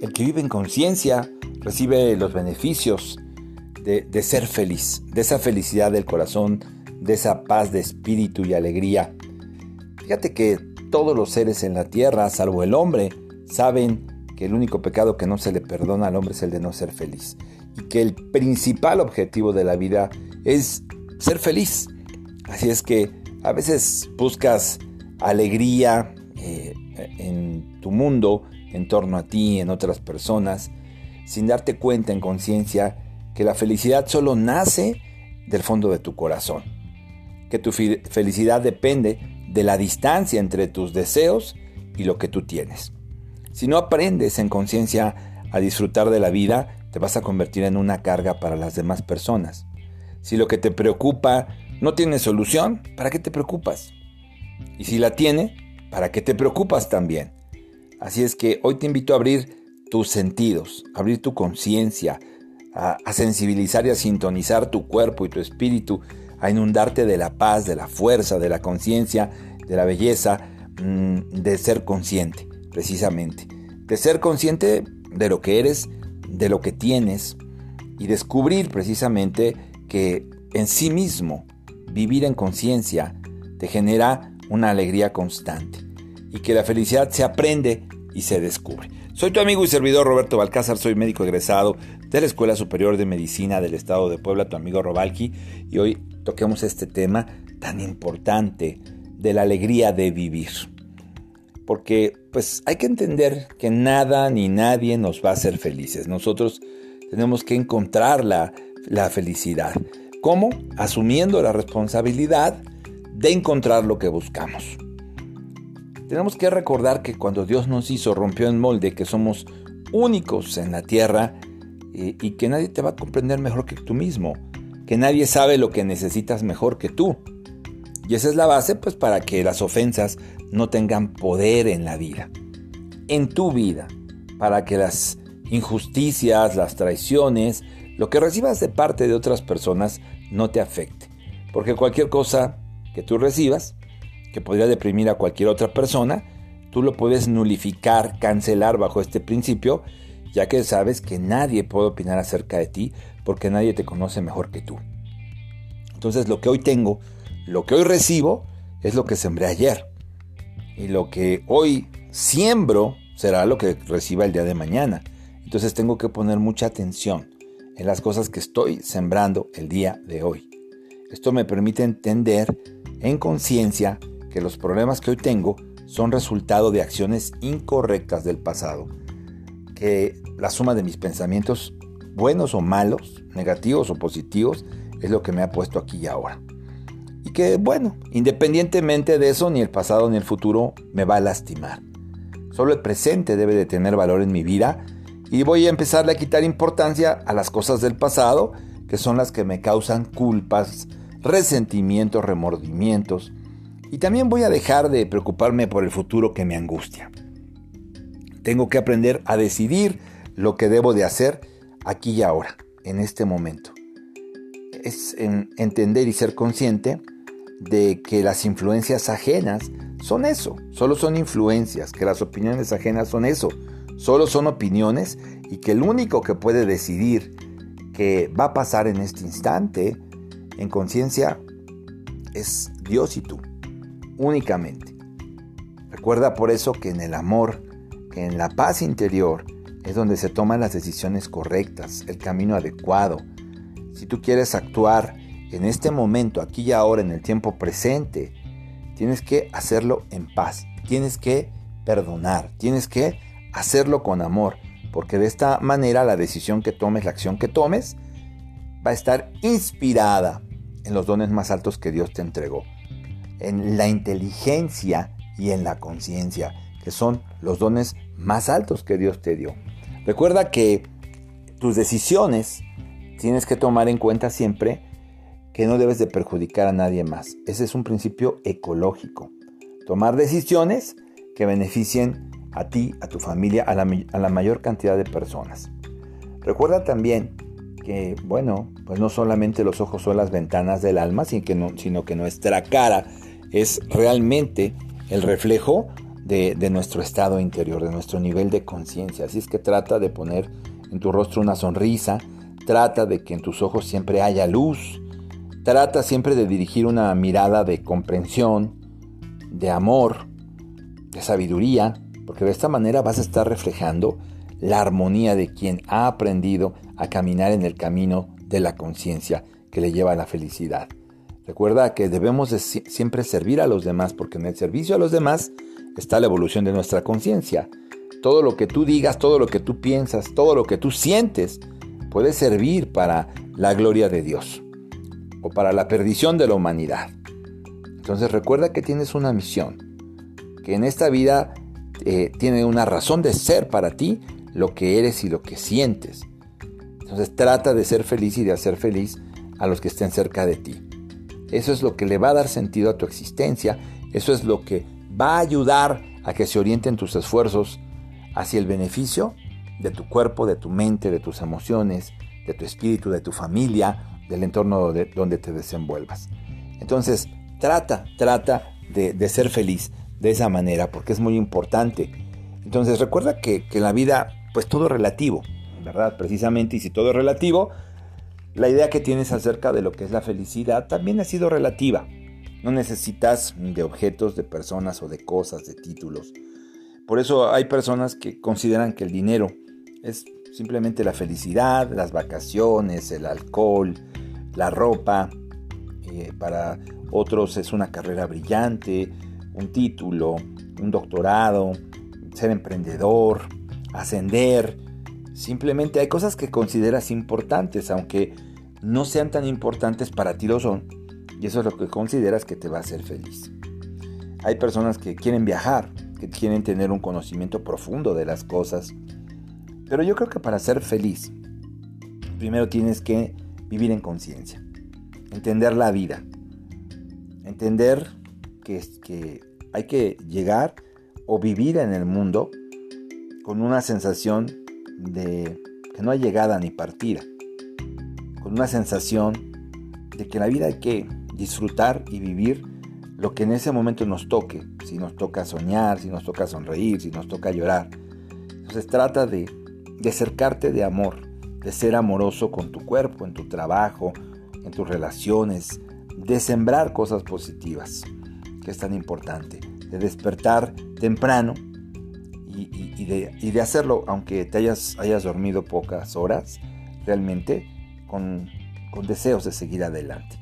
El que vive en conciencia recibe los beneficios de, ser feliz, de esa felicidad del corazón, de esa paz de espíritu y alegría. Fíjate que todos los seres en la tierra, salvo el hombre, saben que el único pecado que no se le perdona al hombre es el de no ser feliz. Y que el principal objetivo de la vida es ser feliz. Así es que a veces buscas alegría eh, en tu mundo, en torno a ti, en otras personas, sin darte cuenta en conciencia que la felicidad solo nace del fondo de tu corazón, que tu felicidad depende de la distancia entre tus deseos y lo que tú tienes. Si no aprendes en conciencia a disfrutar de la vida, te vas a convertir en una carga para las demás personas. Si lo que te preocupa no tiene solución, ¿para qué te preocupas? Y si la tiene, ¿para qué te preocupas también? Así es que hoy te invito a abrir tus sentidos, a abrir tu conciencia, a, a, sensibilizar y a sintonizar tu cuerpo y tu espíritu, a inundarte de la paz, de la fuerza, de la conciencia, de la belleza, mmm, de ser consciente, precisamente. De ser consciente de lo que eres, de lo que tienes y descubrir precisamente que en sí mismo vivir en conciencia te genera una alegría constante y que la felicidad se aprende y se descubre. Soy tu amigo y servidor Roberto Balcázar, soy médico egresado de la Escuela Superior de Medicina del Estado de Puebla, tu amigo Robalki, y hoy toquemos este tema tan importante de la alegría de vivir. Porque pues hay que entender que nada ni nadie nos va a hacer felices. Nosotros tenemos que encontrar la, la felicidad. ¿Cómo? Asumiendo la responsabilidad de encontrar lo que buscamos. Tenemos que recordar que cuando Dios nos hizo, rompió en molde, que somos únicos en la tierra y, y que nadie te va a comprender mejor que tú mismo, que nadie sabe lo que necesitas mejor que tú. Y esa es la base pues para que las ofensas no tengan poder en la vida, en tu vida, para que las injusticias, las traiciones, lo que recibas de parte de otras personas no te afecte. Porque cualquier cosa que tú recibas, que podría deprimir a cualquier otra persona, tú lo puedes nulificar, cancelar bajo este principio, ya que sabes que nadie puede opinar acerca de ti porque nadie te conoce mejor que tú. Entonces lo que hoy tengo, lo que hoy recibo, es lo que sembré ayer. Y lo que hoy siembro será lo que reciba el día de mañana. Entonces tengo que poner mucha atención en las cosas que estoy sembrando el día de hoy. Esto me permite entender en conciencia que los problemas que hoy tengo son resultado de acciones incorrectas del pasado, que la suma de mis pensamientos buenos o malos, negativos o positivos, es lo que me ha puesto aquí y ahora. Y que bueno, independientemente de eso, ni el pasado ni el futuro me va a lastimar. Solo el presente debe de tener valor en mi vida y voy a empezarle a quitar importancia a las cosas del pasado, que son las que me causan culpas, resentimientos, remordimientos. Y también voy a dejar de preocuparme por el futuro que me angustia. Tengo que aprender a decidir lo que debo de hacer aquí y ahora, en este momento. Es entender y ser consciente de que las influencias ajenas son eso, solo son influencias, que las opiniones ajenas son eso, solo son opiniones y que el único que puede decidir qué va a pasar en este instante en conciencia es Dios y tú, únicamente. Recuerda por eso que en el amor, en la paz interior, es donde se toman las decisiones correctas, el camino adecuado. Si tú quieres actuar en este momento, aquí y ahora, en el tiempo presente, tienes que hacerlo en paz, tienes que perdonar, tienes que hacerlo con amor, porque de esta manera la decisión que tomes, la acción que tomes, va a estar inspirada en los dones más altos que Dios te entregó, en la inteligencia y en la conciencia, que son los dones más altos que Dios te dio. Recuerda que tus decisiones tienes que tomar en cuenta siempre que no debes de perjudicar a nadie más. Ese es un principio ecológico. Tomar decisiones que beneficien a ti, a tu familia, a la, mayor cantidad de personas. Recuerda también que, bueno, pues no solamente los ojos son las ventanas del alma, sino que, sino que nuestra cara es realmente el reflejo de, nuestro estado interior, de nuestro nivel de conciencia. Así es que trata de poner en tu rostro una sonrisa, trata de que en tus ojos siempre haya luz, trata siempre de dirigir una mirada de comprensión, de amor, de sabiduría, porque de esta manera vas a estar reflejando la armonía de quien ha aprendido a caminar en el camino de la conciencia que le lleva a la felicidad. Recuerda que debemos siempre servir a los demás porque en el servicio a los demás está la evolución de nuestra conciencia. Todo lo que tú digas, todo lo que tú piensas, todo lo que tú sientes puede servir para la gloria de Dios o para la perdición de la humanidad. Entonces recuerda que tienes una misión, que en esta vida eh, tiene una razón de ser para ti lo que eres y lo que sientes. Entonces trata de ser feliz y de hacer feliz a los que estén cerca de ti. Eso es lo que le va a dar sentido a tu existencia, eso es lo que va a ayudar a que se orienten tus esfuerzos hacia el beneficio de tu cuerpo, de tu mente, de tus emociones, de tu espíritu, de tu familia, del entorno donde te desenvuelvas. Entonces, trata, trata de, ser feliz de esa manera, porque es muy importante. Entonces, recuerda que, que la vida, pues todo es relativo, ¿verdad? Precisamente, y si todo es relativo, la idea que tienes acerca de lo que es la felicidad también ha sido relativa. No necesitas de objetos, de personas o de cosas, de títulos. Por eso hay personas que consideran que el dinero es simplemente la felicidad, las vacaciones, el alcohol, la ropa. Eh, para otros es una carrera brillante, un título, un doctorado, ser emprendedor, ascender. Simplemente hay cosas que consideras importantes, aunque no sean tan importantes para ti lo son. Y eso es lo que consideras que te va a hacer feliz. Hay personas que quieren viajar, que quieren tener un conocimiento profundo de las cosas. Pero yo creo que para ser feliz, primero tienes que vivir en conciencia, entender la vida, entender que, que hay que llegar o vivir en el mundo con una sensación de que no hay llegada ni partida, con una sensación de que la vida hay que disfrutar y vivir lo que en ese momento nos toque, si nos toca soñar, si nos toca sonreír, si nos toca llorar. Entonces trata de, de acercarte de amor, de ser amoroso con tu cuerpo, en tu trabajo, en tus relaciones, de sembrar cosas positivas, que es tan importante, de despertar temprano y, de, hacerlo, aunque te hayas, hayas dormido pocas horas, realmente con, deseos de seguir adelante.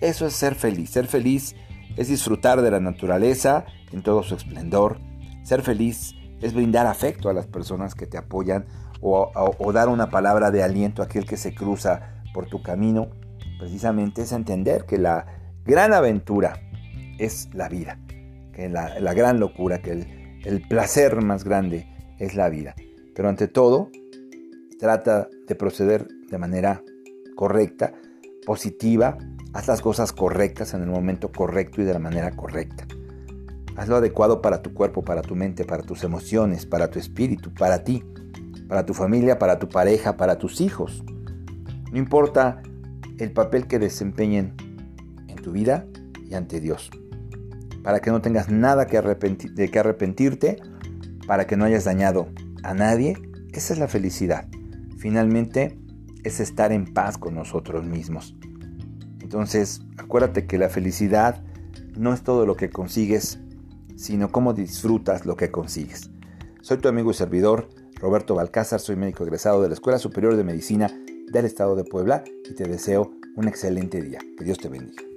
Eso es ser feliz. Ser feliz es disfrutar de la naturaleza en todo su esplendor. Ser feliz es brindar afecto a las personas que te apoyan o, dar una palabra de aliento a aquel que se cruza por tu camino. Precisamente es entender que la gran aventura es la vida, que la, la gran locura, que el, el placer más grande es la vida. Pero ante todo, trata de proceder de manera correcta, positiva, Haz las cosas correctas en el momento correcto y de la manera correcta. Haz lo adecuado para tu cuerpo, para tu mente, para tus emociones, para tu espíritu, para ti, para tu familia, para tu pareja, para tus hijos. No importa el papel que desempeñen en tu vida y ante Dios. Para que no tengas nada que de que arrepentirte, para que no hayas dañado a nadie, esa es la felicidad. Finalmente, es estar en paz con nosotros mismos. Entonces, acuérdate que la felicidad no es todo lo que consigues, sino cómo disfrutas lo que consigues. Soy tu amigo y servidor, Roberto Balcázar, soy médico egresado de la Escuela Superior de Medicina del Estado de Puebla y te deseo un excelente día. Que Dios te bendiga.